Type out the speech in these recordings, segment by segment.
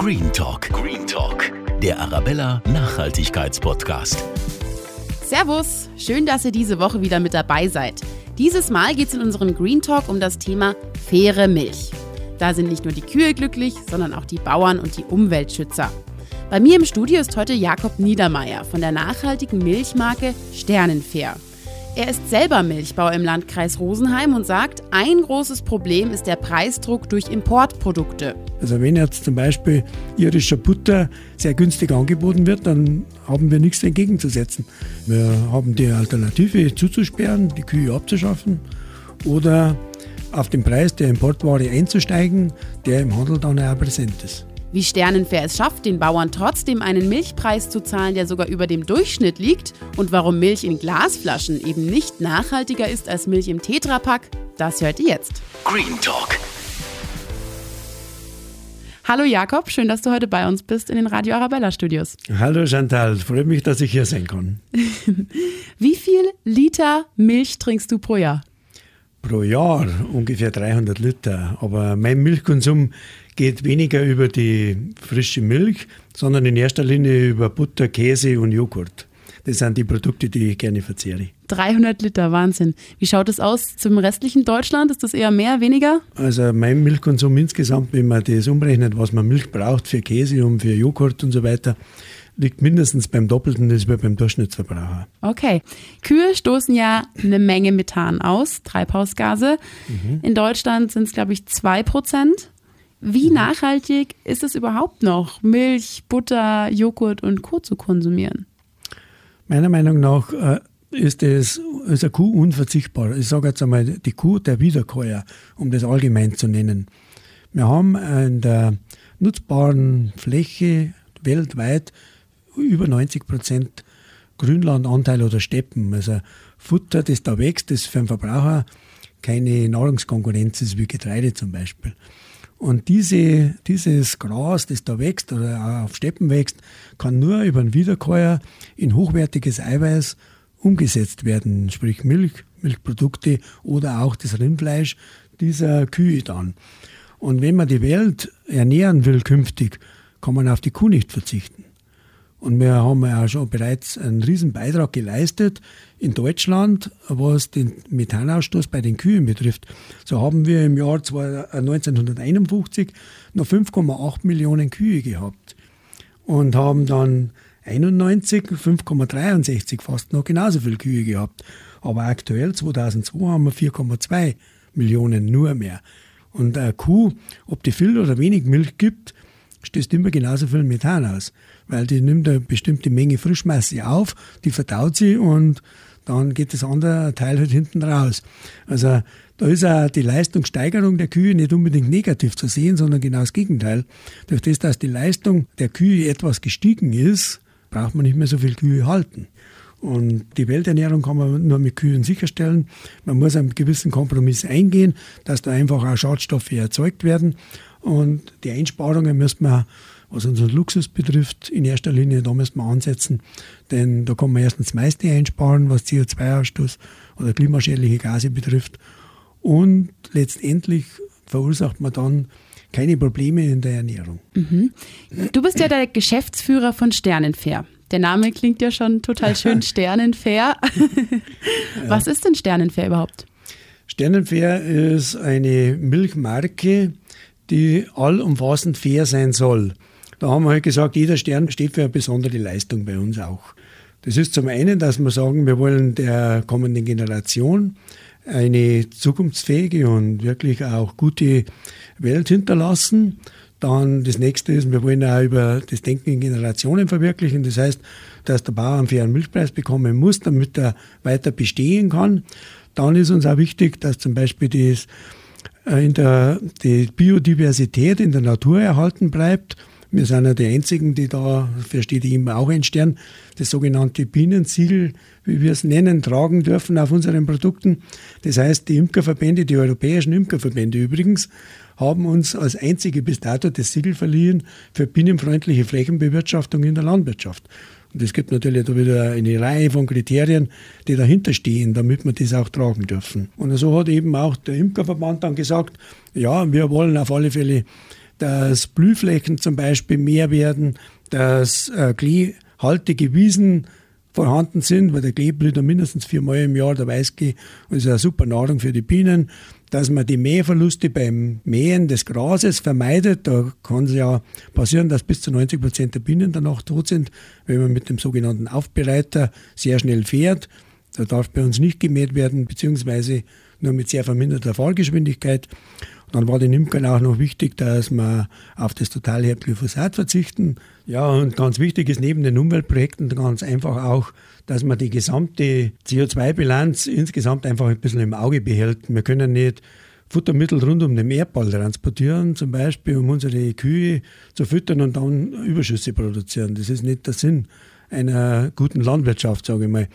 Green Talk. Green Talk. Der Arabella Nachhaltigkeitspodcast. Servus, schön, dass ihr diese Woche wieder mit dabei seid. Dieses Mal geht es in unserem Green Talk um das Thema faire Milch. Da sind nicht nur die Kühe glücklich, sondern auch die Bauern und die Umweltschützer. Bei mir im Studio ist heute Jakob Niedermeyer von der nachhaltigen Milchmarke Sternenfair. Er ist selber Milchbauer im Landkreis Rosenheim und sagt, ein großes Problem ist der Preisdruck durch Importprodukte. Also wenn jetzt zum Beispiel irischer Butter sehr günstig angeboten wird, dann haben wir nichts entgegenzusetzen. Wir haben die Alternative zuzusperren, die Kühe abzuschaffen oder auf den Preis der Importware einzusteigen, der im Handel dann auch präsent ist. Wie Sternenfair es schafft, den Bauern trotzdem einen Milchpreis zu zahlen, der sogar über dem Durchschnitt liegt und warum Milch in Glasflaschen eben nicht nachhaltiger ist als Milch im Tetrapack, das hört ihr jetzt. Green Talk. Hallo Jakob, schön, dass du heute bei uns bist in den Radio Arabella Studios. Hallo Chantal, freut mich, dass ich hier sein kann. Wie viel Liter Milch trinkst du pro Jahr? Pro Jahr ungefähr 300 Liter. Aber mein Milchkonsum geht weniger über die frische Milch, sondern in erster Linie über Butter, Käse und Joghurt. Das sind die Produkte, die ich gerne verzehre. 300 Liter, Wahnsinn. Wie schaut es aus zum restlichen Deutschland? Ist das eher mehr, weniger? Also mein Milchkonsum insgesamt, wenn man das umrechnet, was man Milch braucht für Käse und für Joghurt und so weiter, liegt mindestens beim Doppelten als beim Durchschnittsverbraucher. Okay. Kühe stoßen ja eine Menge Methan aus, Treibhausgase. Mhm. In Deutschland sind es, glaube ich, 2 Prozent. Wie mhm. nachhaltig ist es überhaupt noch, Milch, Butter, Joghurt und Co. zu konsumieren? Meiner Meinung nach äh, ist, es, ist eine Kuh unverzichtbar. Ich sage jetzt einmal die Kuh der Wiederkäuer, um das allgemein zu nennen. Wir haben in der nutzbaren Fläche weltweit über 90 Prozent Grünlandanteil oder Steppen. Also Futter, das da wächst, das für den Verbraucher keine Nahrungskonkurrenz ist, wie Getreide zum Beispiel. Und diese, dieses Gras, das da wächst oder auf Steppen wächst, kann nur über einen Wiederkäuer in hochwertiges Eiweiß umgesetzt werden, sprich Milch, Milchprodukte oder auch das Rindfleisch dieser Kühe dann. Und wenn man die Welt ernähren will künftig, kann man auf die Kuh nicht verzichten. Und wir haben ja schon bereits einen riesen Beitrag geleistet in Deutschland, was den Methanausstoß bei den Kühen betrifft. So haben wir im Jahr 1951 äh, noch 5,8 Millionen Kühe gehabt und haben dann 91 5,63 fast noch genauso viele Kühe gehabt. Aber aktuell 2002 haben wir 4,2 Millionen nur mehr. Und eine Kuh, ob die viel oder wenig Milch gibt, stößt immer genauso viel Methan aus, weil die nimmt eine bestimmte Menge Frischmasse auf, die verdaut sie und dann geht das andere Teil halt hinten raus. Also da ist auch die Leistungssteigerung der Kühe nicht unbedingt negativ zu sehen, sondern genau das Gegenteil. Durch das, dass die Leistung der Kühe etwas gestiegen ist, braucht man nicht mehr so viel Kühe halten. Und die Welternährung kann man nur mit Kühen sicherstellen. Man muss einen gewissen Kompromiss eingehen, dass da einfach auch Schadstoffe erzeugt werden. Und die Einsparungen müssen wir, was unseren Luxus betrifft, in erster Linie, da müssen wir ansetzen. Denn da kann man erstens das meiste einsparen, was CO2-Ausstoß oder klimaschädliche Gase betrifft. Und letztendlich verursacht man dann keine Probleme in der Ernährung. Mhm. Du bist ja der Geschäftsführer von Sternenfair. Der Name klingt ja schon total schön, Sternenfair. Was ist denn Sternenfair überhaupt? Sternenfair ist eine Milchmarke, die allumfassend fair sein soll. Da haben wir halt gesagt, jeder Stern steht für eine besondere Leistung bei uns auch. Das ist zum einen, dass wir sagen, wir wollen der kommenden Generation eine zukunftsfähige und wirklich auch gute Welt hinterlassen. Dann das nächste ist, wir wollen auch über das Denken in Generationen verwirklichen. Das heißt, dass der Bauer einen fairen Milchpreis bekommen muss, damit er weiter bestehen kann. Dann ist uns auch wichtig, dass zum Beispiel das in der, die Biodiversität in der Natur erhalten bleibt. Wir sind ja die Einzigen, die da, für steht immer auch ein Stern, das sogenannte Bienensiegel, wie wir es nennen, tragen dürfen auf unseren Produkten. Das heißt, die Imkerverbände, die europäischen Imkerverbände übrigens, haben uns als einzige bis dato das Siegel verliehen für bienenfreundliche Flächenbewirtschaftung in der Landwirtschaft. Und es gibt natürlich da wieder eine Reihe von Kriterien, die dahinter stehen, damit wir das auch tragen dürfen. Und so hat eben auch der Imkerverband dann gesagt, ja, wir wollen auf alle Fälle dass Blühflächen zum Beispiel mehr werden, dass äh, kleehaltige Wiesen vorhanden sind, weil der Klee blüht ja mindestens viermal im Jahr, der Weißklee ist eine super Nahrung für die Bienen, dass man die Mähverluste beim Mähen des Grases vermeidet. Da kann es ja passieren, dass bis zu 90 Prozent der Bienen danach tot sind, wenn man mit dem sogenannten Aufbereiter sehr schnell fährt. Da darf bei uns nicht gemäht werden, beziehungsweise nur mit sehr verminderter Fahrgeschwindigkeit. Dann war den Imkern auch noch wichtig, dass wir auf das totale Glyphosat verzichten. Ja, und ganz wichtig ist neben den Umweltprojekten ganz einfach auch, dass man die gesamte CO2-Bilanz insgesamt einfach ein bisschen im Auge behält. Wir können nicht Futtermittel rund um den Erdball transportieren, zum Beispiel um unsere Kühe zu füttern und dann Überschüsse produzieren. Das ist nicht der Sinn einer guten Landwirtschaft, sage ich mal.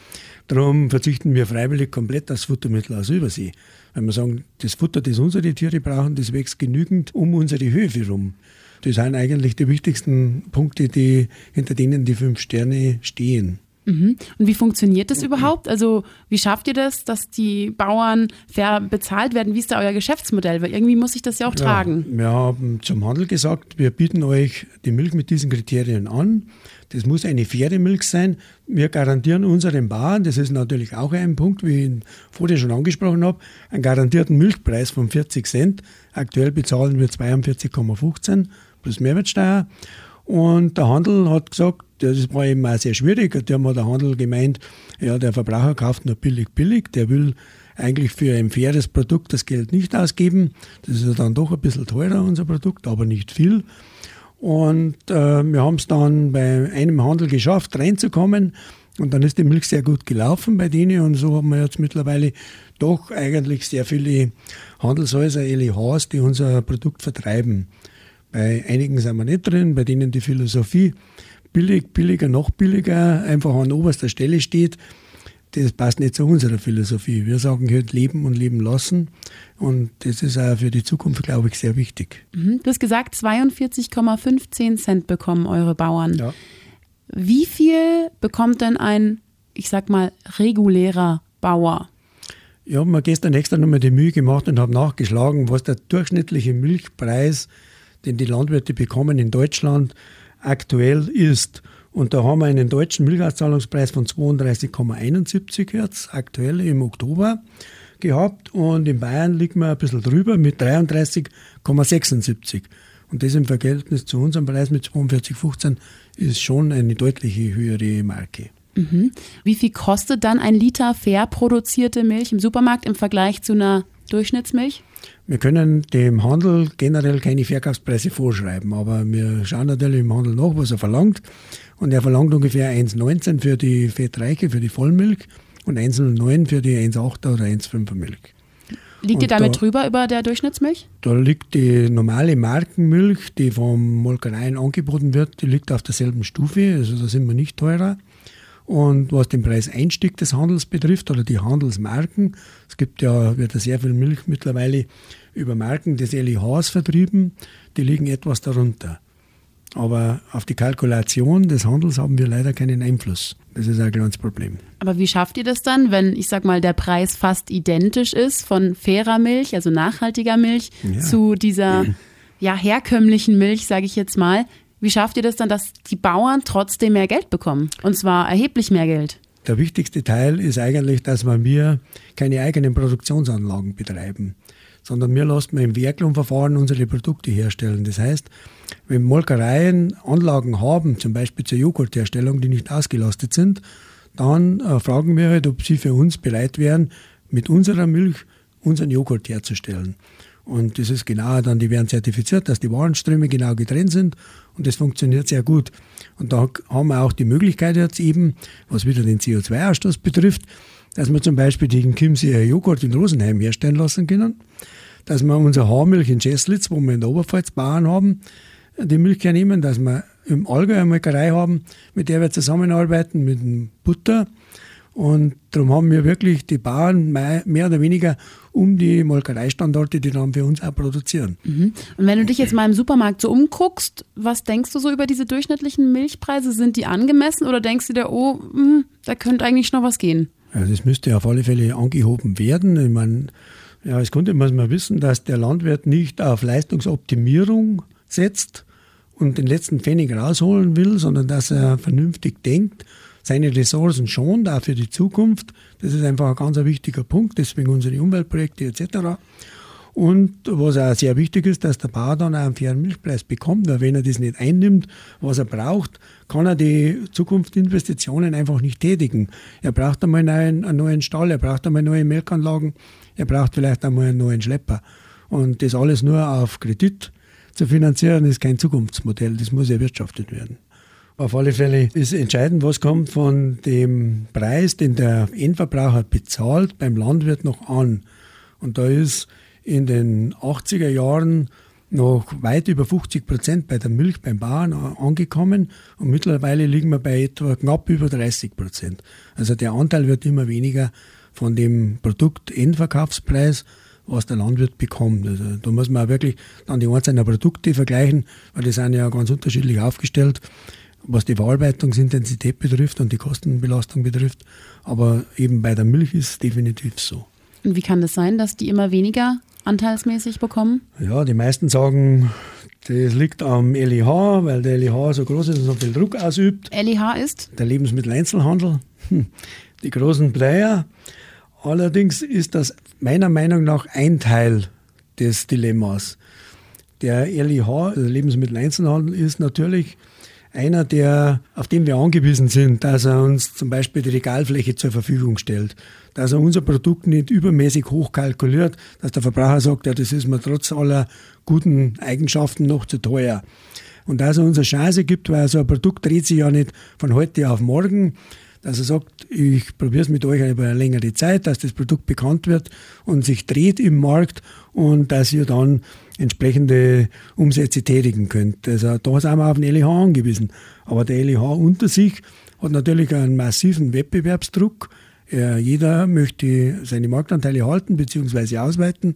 Darum verzichten wir freiwillig komplett auf Futtermittel aus Übersee. Wenn wir sagen, das Futter, das unsere Tiere brauchen, das wächst genügend um unsere Höfe herum. Das sind eigentlich die wichtigsten Punkte, die hinter denen die fünf Sterne stehen. Mhm. Und wie funktioniert das überhaupt? Also wie schafft ihr das, dass die Bauern fair bezahlt werden? Wie ist da euer Geschäftsmodell? Weil irgendwie muss ich das ja auch ja, tragen. Wir haben zum Handel gesagt, wir bieten euch die Milch mit diesen Kriterien an. Das muss eine faire Milch sein. Wir garantieren unseren Bauern, das ist natürlich auch ein Punkt, wie ich ihn vorher schon angesprochen habe, einen garantierten Milchpreis von 40 Cent. Aktuell bezahlen wir 42,15 plus Mehrwertsteuer. Und der Handel hat gesagt, das war eben auch sehr schwierig. Da hat der Handel gemeint, ja, der Verbraucher kauft nur billig, billig. Der will eigentlich für ein faires Produkt das Geld nicht ausgeben. Das ist dann doch ein bisschen teurer, unser Produkt, aber nicht viel. Und äh, wir haben es dann bei einem Handel geschafft, reinzukommen. Und dann ist die Milch sehr gut gelaufen bei denen. Und so haben wir jetzt mittlerweile doch eigentlich sehr viele Handelshäuser, LEHs, die unser Produkt vertreiben. Bei einigen sind wir nicht drin, bei denen die Philosophie billig, billiger, noch billiger einfach an oberster Stelle steht das passt nicht zu unserer Philosophie. Wir sagen halt leben und leben lassen. Und das ist auch für die Zukunft, glaube ich, sehr wichtig. Mhm. Du hast gesagt, 42,15 Cent bekommen eure Bauern. Ja. Wie viel bekommt denn ein, ich sag mal, regulärer Bauer? Ich habe mir gestern extra nochmal die Mühe gemacht und habe nachgeschlagen, was der durchschnittliche Milchpreis, den die Landwirte bekommen in Deutschland, aktuell ist. Und da haben wir einen deutschen Milchauszahlungspreis von 32,71 jetzt aktuell im Oktober gehabt und in Bayern liegt man ein bisschen drüber mit 33,76. Und das im Verhältnis zu unserem Preis mit 42,15 ist schon eine deutliche höhere Marke. Mhm. Wie viel kostet dann ein Liter fair produzierte Milch im Supermarkt im Vergleich zu einer Durchschnittsmilch? Wir können dem Handel generell keine Verkaufspreise vorschreiben, aber wir schauen natürlich im Handel nach, was er verlangt. Und er verlangt ungefähr 1,19 für die Fettreiche, für die Vollmilch und 1,09 für die 1,8er oder 1,5er Milch. Liegt ihr damit da, drüber über der Durchschnittsmilch? Da liegt die normale Markenmilch, die vom Molkereien angeboten wird, die liegt auf derselben Stufe, also da sind wir nicht teurer. Und was den Preiseinstieg des Handels betrifft oder die Handelsmarken, es gibt ja, wird ja sehr viel Milch mittlerweile über Marken des LIHs vertrieben, die liegen etwas darunter. Aber auf die Kalkulation des Handels haben wir leider keinen Einfluss. Das ist ein kleines Problem. Aber wie schafft ihr das dann, wenn, ich sag mal, der Preis fast identisch ist von fairer Milch, also nachhaltiger Milch, ja. zu dieser ja, herkömmlichen Milch, sage ich jetzt mal? Wie schafft ihr das dann, dass die Bauern trotzdem mehr Geld bekommen? Und zwar erheblich mehr Geld. Der wichtigste Teil ist eigentlich, dass wir keine eigenen Produktionsanlagen betreiben sondern wir lassen im Werklohnverfahren unsere Produkte herstellen. Das heißt, wenn Molkereien Anlagen haben, zum Beispiel zur Joghurtherstellung, die nicht ausgelastet sind, dann äh, fragen wir halt, ob sie für uns bereit wären, mit unserer Milch unseren Joghurt herzustellen. Und das ist genau dann, die werden zertifiziert, dass die Warenströme genau getrennt sind und das funktioniert sehr gut. Und da haben wir auch die Möglichkeit jetzt eben, was wieder den CO2-Ausstoß betrifft, dass wir zum Beispiel den Chiemseer Joghurt in Rosenheim herstellen lassen können dass wir unsere Haarmilch in Cheslitz, wo wir in der Oberpfalz Bauern haben, die Milch hernehmen, dass wir im Allgäu eine Molkerei haben, mit der wir zusammenarbeiten, mit dem Butter. Und darum haben wir wirklich die Bauern mehr oder weniger um die Molkereistandorte, die dann für uns auch produzieren. Mhm. Und wenn du dich jetzt mal im Supermarkt so umguckst, was denkst du so über diese durchschnittlichen Milchpreise? Sind die angemessen oder denkst du dir, oh, mh, da könnte eigentlich noch was gehen? Also das müsste auf alle Fälle angehoben werden. Ich meine, ja, als Kunde muss man wissen, dass der Landwirt nicht auf Leistungsoptimierung setzt und den letzten Pfennig rausholen will, sondern dass er vernünftig denkt, seine Ressourcen schont, auch für die Zukunft. Das ist einfach ein ganz wichtiger Punkt, deswegen unsere Umweltprojekte etc. Und was auch sehr wichtig ist, dass der Bauer dann auch einen fairen Milchpreis bekommt, weil wenn er das nicht einnimmt, was er braucht, kann er die Zukunftsinvestitionen einfach nicht tätigen. Er braucht einmal einen, einen neuen Stall, er braucht einmal neue Melkanlagen, er braucht vielleicht einmal einen neuen Schlepper. Und das alles nur auf Kredit zu finanzieren, ist kein Zukunftsmodell, das muss erwirtschaftet werden. Auf alle Fälle ist entscheidend, was kommt von dem Preis, den der Endverbraucher bezahlt, beim Landwirt noch an. Und da ist in den 80er Jahren noch weit über 50 Prozent bei der Milch beim Bauern angekommen und mittlerweile liegen wir bei etwa knapp über 30 Prozent. Also der Anteil wird immer weniger von dem Produkt-Endverkaufspreis, was der Landwirt bekommt. Also da muss man auch wirklich dann die einzelnen Produkte vergleichen, weil die sind ja ganz unterschiedlich aufgestellt, was die Verarbeitungsintensität betrifft und die Kostenbelastung betrifft. Aber eben bei der Milch ist es definitiv so. Und wie kann das sein, dass die immer weniger anteilsmäßig bekommen? Ja, die meisten sagen, das liegt am LEH, weil der LEH so groß ist und so viel Druck ausübt. LEH ist? Der Lebensmitteleinzelhandel. Hm, die großen Player. Allerdings ist das meiner Meinung nach ein Teil des Dilemmas. Der LEH, der Lebensmitteleinzelhandel, ist natürlich einer, der, auf den wir angewiesen sind, dass er uns zum Beispiel die Regalfläche zur Verfügung stellt, dass er unser Produkt nicht übermäßig hoch kalkuliert, dass der Verbraucher sagt, ja, das ist mir trotz aller guten Eigenschaften noch zu teuer. Und dass er uns eine Chance gibt, weil so ein Produkt dreht sich ja nicht von heute auf morgen, dass er sagt, ich probiere es mit euch über eine längere Zeit, dass das Produkt bekannt wird und sich dreht im Markt und dass ihr dann entsprechende Umsätze tätigen könnt. Also da sind wir auf den LEH angewiesen. Aber der LEH unter sich hat natürlich einen massiven Wettbewerbsdruck. Jeder möchte seine Marktanteile halten bzw. ausweiten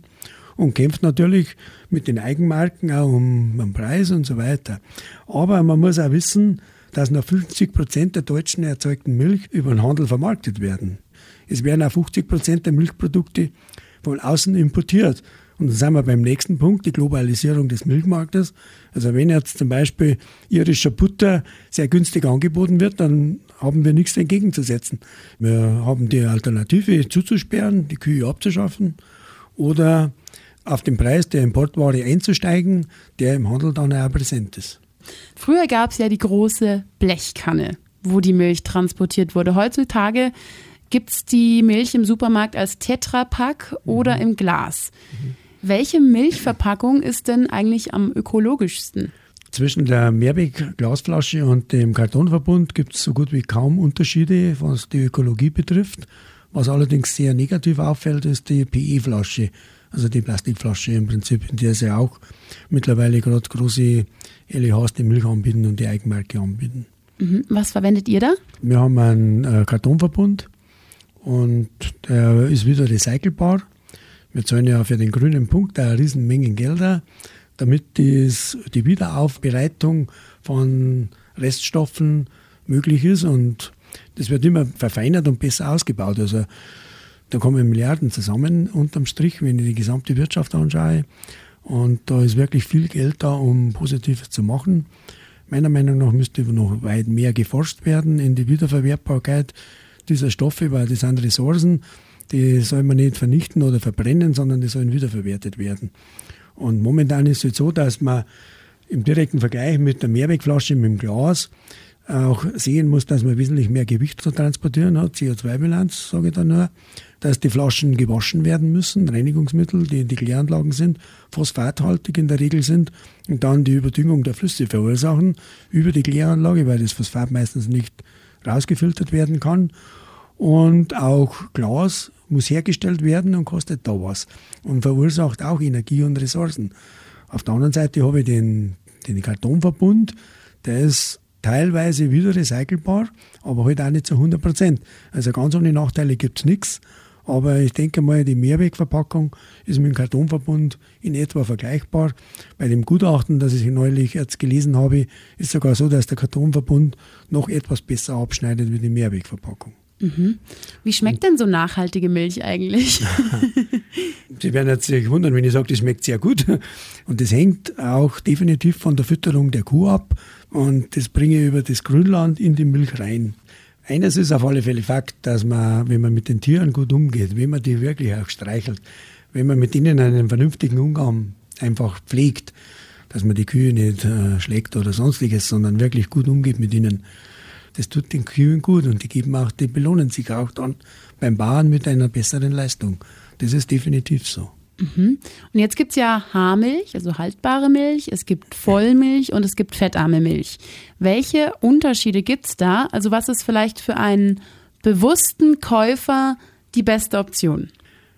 und kämpft natürlich mit den Eigenmarken auch um den Preis und so weiter. Aber man muss auch wissen, dass noch 50 Prozent der deutschen erzeugten Milch über den Handel vermarktet werden. Es werden auch 50 Prozent der Milchprodukte von außen importiert. Und dann sind wir beim nächsten Punkt, die Globalisierung des Milchmarktes. Also wenn jetzt zum Beispiel irischer Butter sehr günstig angeboten wird, dann haben wir nichts entgegenzusetzen. Wir haben die Alternative zuzusperren, die Kühe abzuschaffen oder auf den Preis der Importware einzusteigen, der im Handel dann auch präsent ist. Früher gab es ja die große Blechkanne, wo die Milch transportiert wurde. Heutzutage gibt es die Milch im Supermarkt als Tetrapack oder mhm. im Glas. Mhm. Welche Milchverpackung ist denn eigentlich am ökologischsten? Zwischen der Mehrweg-Glasflasche und dem Kartonverbund gibt es so gut wie kaum Unterschiede, was die Ökologie betrifft. Was allerdings sehr negativ auffällt, ist die PE-Flasche, also die Plastikflasche im Prinzip, in der sie auch mittlerweile gerade große LEHs die Milch anbieten und die Eigenmarke anbieten. Mhm. Was verwendet ihr da? Wir haben einen äh, Kartonverbund und der ist wieder recycelbar. Wir zahlen ja für den grünen Punkt eine Riesenmenge Gelder, damit die Wiederaufbereitung von Reststoffen möglich ist und das wird immer verfeinert und besser ausgebaut. Also da kommen Milliarden zusammen unterm Strich, wenn ich die gesamte Wirtschaft anschaue. Und da ist wirklich viel Geld da, um Positives zu machen. Meiner Meinung nach müsste noch weit mehr geforscht werden in die Wiederverwertbarkeit dieser Stoffe, weil das sind Ressourcen, die soll man nicht vernichten oder verbrennen, sondern die sollen wiederverwertet werden. Und momentan ist es so, dass man im direkten Vergleich mit der Mehrwegflasche mit dem Glas auch sehen muss, dass man wesentlich mehr Gewicht zu transportieren hat, CO2-Bilanz, sage ich da nur, dass die Flaschen gewaschen werden müssen, Reinigungsmittel, die in die Kläranlagen sind, phosphathaltig in der Regel sind und dann die Überdüngung der Flüsse verursachen über die Kläranlage, weil das Phosphat meistens nicht rausgefiltert werden kann. Und auch Glas muss hergestellt werden und kostet da was und verursacht auch Energie und Ressourcen. Auf der anderen Seite habe ich den, den Kartonverbund, der ist teilweise wieder recycelbar, aber halt auch nicht zu 100 Prozent. Also ganz ohne Nachteile gibt es nichts. Aber ich denke mal, die Mehrwegverpackung ist mit dem Kartonverbund in etwa vergleichbar. Bei dem Gutachten, das ich neulich jetzt gelesen habe, ist sogar so, dass der Kartonverbund noch etwas besser abschneidet wie die Mehrwegverpackung. Mhm. Wie schmeckt denn so nachhaltige Milch eigentlich? Sie werden jetzt sich wundern, wenn ich sage, das schmeckt sehr gut. Und das hängt auch definitiv von der Fütterung der Kuh ab. Und das bringe ich über das Grünland in die Milch rein. Eines ist auf alle Fälle Fakt, dass man, wenn man mit den Tieren gut umgeht, wenn man die wirklich auch streichelt, wenn man mit ihnen einen vernünftigen Umgang einfach pflegt, dass man die Kühe nicht äh, schlägt oder sonstiges, sondern wirklich gut umgeht mit ihnen, das tut den Kühen gut und die geben auch, die belohnen sich auch dann beim Bauern mit einer besseren Leistung. Das ist definitiv so. Mhm. Und jetzt gibt es ja Haarmilch, also haltbare Milch, es gibt Vollmilch und es gibt fettarme Milch. Welche Unterschiede gibt es da? Also was ist vielleicht für einen bewussten Käufer die beste Option?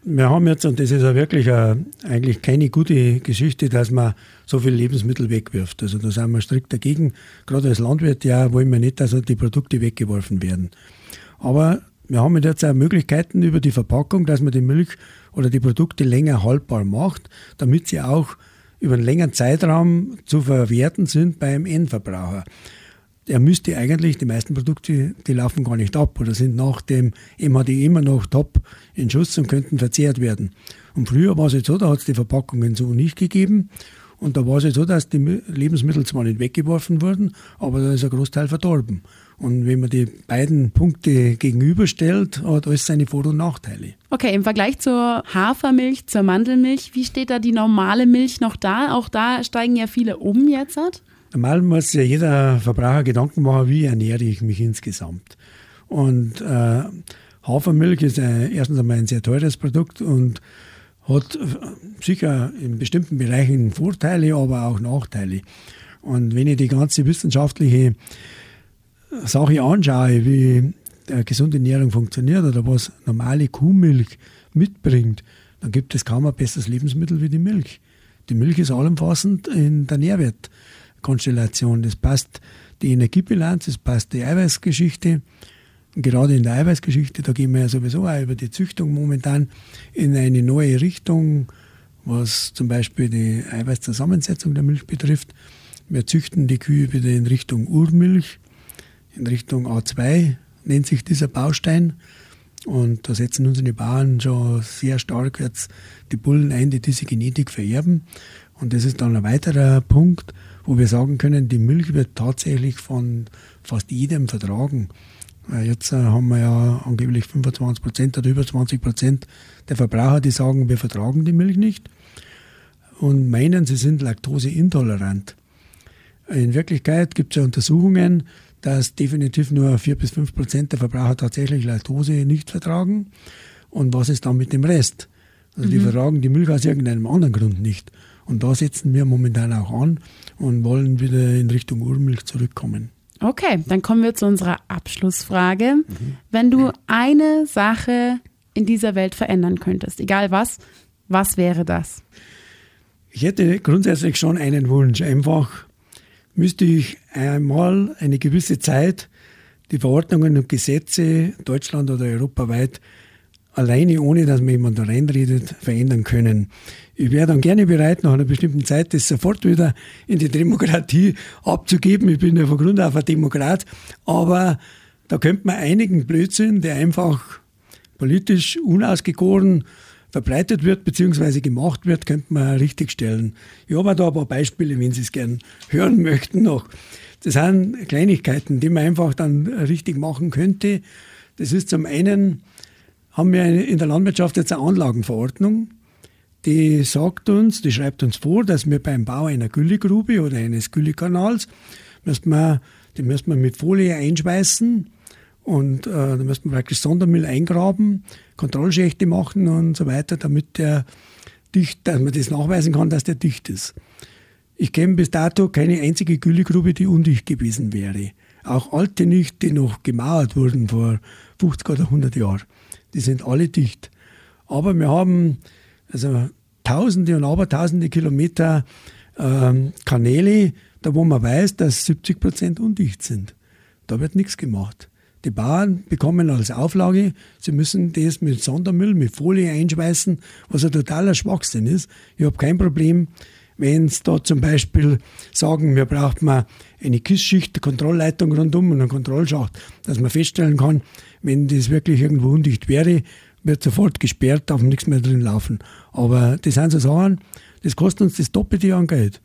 Wir haben jetzt, und das ist ja wirklich eine, eigentlich keine gute Geschichte, dass man so viel Lebensmittel wegwirft. Also da sind wir strikt dagegen. Gerade als Landwirt ja wollen wir nicht, dass die Produkte weggeworfen werden. Aber wir haben jetzt auch Möglichkeiten über die Verpackung, dass man die Milch oder die Produkte länger haltbar macht, damit sie auch über einen längeren Zeitraum zu verwerten sind beim Endverbraucher. Er müsste eigentlich, die meisten Produkte, die laufen gar nicht ab oder sind nach dem MHD immer noch top in Schuss und könnten verzehrt werden. Und früher war es jetzt so, da hat es die Verpackungen so nicht gegeben. Und da war es jetzt so, dass die Lebensmittel zwar nicht weggeworfen wurden, aber da ist ein Großteil verdorben. Und wenn man die beiden Punkte gegenüberstellt, hat alles seine Vor- und Nachteile. Okay, im Vergleich zur Hafermilch, zur Mandelmilch, wie steht da die normale Milch noch da? Auch da steigen ja viele um jetzt. Normal muss ja jeder Verbraucher Gedanken machen, wie ernähre ich mich insgesamt. Und äh, Hafermilch ist ein, erstens einmal ein sehr teures Produkt und hat sicher in bestimmten Bereichen Vorteile, aber auch Nachteile. Und wenn ich die ganze wissenschaftliche Sache anschaue, wie gesunde Ernährung funktioniert oder was normale Kuhmilch mitbringt, dann gibt es kaum ein besseres Lebensmittel wie die Milch. Die Milch ist allumfassend in der Nährwertkonstellation. Das passt die Energiebilanz, das passt die Eiweißgeschichte. Gerade in der Eiweißgeschichte, da gehen wir ja sowieso auch über die Züchtung momentan in eine neue Richtung, was zum Beispiel die Eiweißzusammensetzung der Milch betrifft. Wir züchten die Kühe wieder in Richtung Urmilch in Richtung A2 nennt sich dieser Baustein. Und da setzen unsere Bauern schon sehr stark jetzt die Bullen ein, die diese Genetik vererben. Und das ist dann ein weiterer Punkt, wo wir sagen können, die Milch wird tatsächlich von fast jedem vertragen. Jetzt äh, haben wir ja angeblich 25 Prozent oder über 20 Prozent der Verbraucher, die sagen, wir vertragen die Milch nicht und meinen, sie sind laktoseintolerant. In Wirklichkeit gibt es ja Untersuchungen, dass definitiv nur 4 bis 5 Prozent der Verbraucher tatsächlich Laktose nicht vertragen. Und was ist dann mit dem Rest? Also mhm. die vertragen die Milch aus irgendeinem anderen Grund nicht. Und da setzen wir momentan auch an und wollen wieder in Richtung Urmilch zurückkommen. Okay, dann kommen wir zu unserer Abschlussfrage. Mhm. Wenn du eine Sache in dieser Welt verändern könntest, egal was, was wäre das? Ich hätte grundsätzlich schon einen Wunsch, einfach müsste ich einmal eine gewisse Zeit die Verordnungen und Gesetze Deutschland oder europaweit alleine, ohne dass mir jemand da reinredet, verändern können. Ich wäre dann gerne bereit, nach einer bestimmten Zeit das sofort wieder in die Demokratie abzugeben. Ich bin ja von Grund auf ein Demokrat, aber da könnte man einigen Blödsinn, der einfach politisch unausgegoren verbreitet wird bzw. gemacht wird, könnte man richtigstellen. Ich habe da ein paar Beispiele, wenn Sie es gerne hören möchten noch. Das sind Kleinigkeiten, die man einfach dann richtig machen könnte. Das ist zum einen, haben wir in der Landwirtschaft jetzt eine Anlagenverordnung, die sagt uns, die schreibt uns vor, dass wir beim Bau einer Güllegrube oder eines Güllekanals, müssen wir, die müssen wir mit Folie einschweißen und äh, da müssen wir praktisch Sondermüll eingraben, Kontrollschächte machen und so weiter, damit der dicht, dass man das nachweisen kann, dass der dicht ist. Ich kenne bis dato keine einzige Güllegrube, die undicht gewesen wäre. Auch alte nicht, die noch gemauert wurden vor 50 oder 100 Jahren. Die sind alle dicht. Aber wir haben also tausende und abertausende Kilometer ähm, Kanäle, da wo man weiß, dass 70 Prozent undicht sind. Da wird nichts gemacht. Die Bauern bekommen als Auflage, sie müssen das mit Sondermüll, mit Folie einschweißen, was ein totaler Schwachsinn ist. Ich habe kein Problem, wenn es da zum Beispiel sagen, wir brauchen eine Kissschicht, eine Kontrollleitung rundum und einen Kontrollschacht, dass man feststellen kann, wenn das wirklich irgendwo undicht wäre, wird sofort gesperrt, darf nichts mehr drin laufen. Aber das sind so Sachen, das kostet uns das Doppelte an Geld.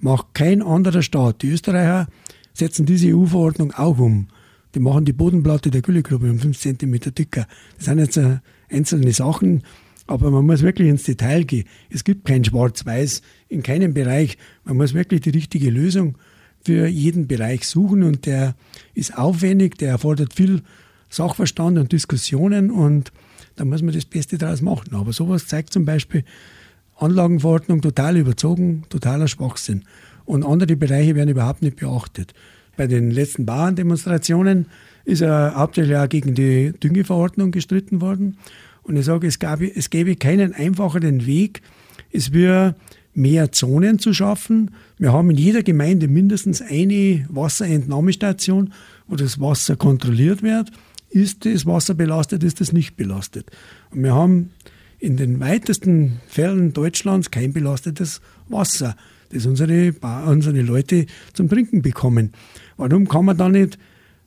Macht kein anderer Staat. Die Österreicher setzen diese EU-Verordnung auch um. Die machen die Bodenplatte der Güllegrube um 5 cm dicker. Das sind jetzt äh, einzelne Sachen, aber man muss wirklich ins Detail gehen. Es gibt kein Schwarz-Weiß in keinem Bereich. Man muss wirklich die richtige Lösung für jeden Bereich suchen und der ist aufwendig, der erfordert viel Sachverstand und Diskussionen und da muss man das Beste daraus machen. Aber sowas zeigt zum Beispiel Anlagenverordnung total überzogen, totaler Schwachsinn. Und andere Bereiche werden überhaupt nicht beachtet. Bei den letzten Bauerndemonstrationen ist er hauptsächlich auch gegen die Düngeverordnung gestritten worden. Und ich sage, es, gab, es gäbe keinen einfacheren Weg, es wäre mehr Zonen zu schaffen. Wir haben in jeder Gemeinde mindestens eine Wasserentnahmestation, wo das Wasser kontrolliert wird. Ist das Wasser belastet, ist das nicht belastet? Und wir haben in den weitesten Fällen Deutschlands kein belastetes Wasser, das unsere, unsere Leute zum Trinken bekommen. Warum kann man da nicht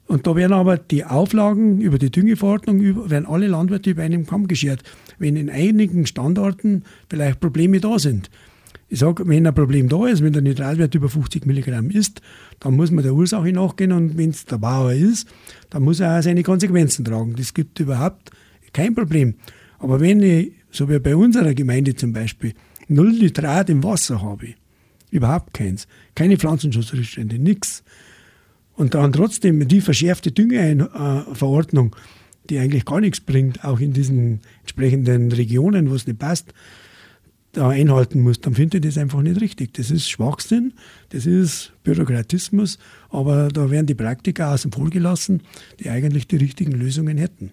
und da werden aber die Auflagen über die Düngeverordnung, werden alle Landwirte über einen Kamm geschert, wenn in einigen Standorten vielleicht Probleme da sind. Ich sage, wenn ein Problem da ist, wenn der Nitralwert über 50 Milligramm ist, dann muss man der Ursache nachgehen und wenn es der Bauer ist, dann muss er auch seine Konsequenzen tragen. Das gibt überhaupt kein Problem. Aber wenn ich, so wie bei unserer Gemeinde zum Beispiel, null Nitrat im Wasser habe, überhaupt keins, keine Pflanzenschutzrichtstände, nichts, und dann trotzdem die verschärfte Düngeverordnung, die eigentlich gar nichts bringt, auch in diesen entsprechenden Regionen, wo es nicht passt, da einhalten muss, dann finde ich das einfach nicht richtig. Das ist Schwachsinn, das ist Bürokratismus, aber da werden die Praktiker außen vor gelassen, die eigentlich die richtigen Lösungen hätten.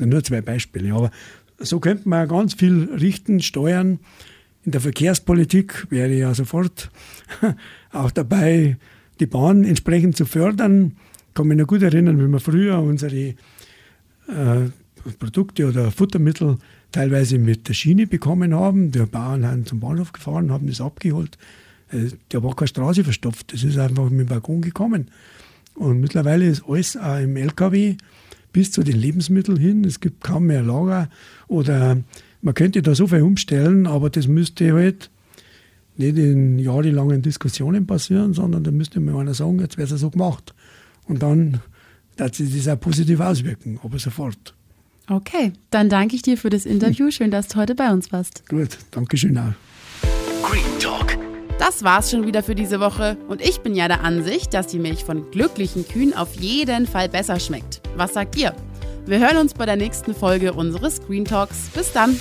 Nur zwei Beispiele. Aber so könnte man ganz viel richten, steuern. In der Verkehrspolitik wäre ich ja sofort auch dabei, die Bahn entsprechend zu fördern. Ich kann mich noch gut erinnern, wenn wir früher unsere äh, Produkte oder Futtermittel teilweise mit der Schiene bekommen haben. Die Bauern haben zum Bahnhof gefahren, haben das abgeholt. Äh, da war keine Straße verstopft, das ist einfach mit dem Waggon gekommen. Und mittlerweile ist alles auch im LKW bis zu den Lebensmitteln hin. Es gibt kaum mehr Lager oder man könnte da so viel umstellen, aber das müsste halt nicht in jahrelangen Diskussionen passieren, sondern da müsste mir einer sagen, jetzt wäre es so gemacht. Und dann wird sich das auch positiv auswirken, aber sofort. Okay, dann danke ich dir für das Interview. Schön, dass du heute bei uns warst. Gut, danke schön auch. Green Talk. Das war's schon wieder für diese Woche. Und ich bin ja der Ansicht, dass die Milch von glücklichen Kühen auf jeden Fall besser schmeckt. Was sagt ihr? Wir hören uns bei der nächsten Folge unseres Green Talks. Bis dann!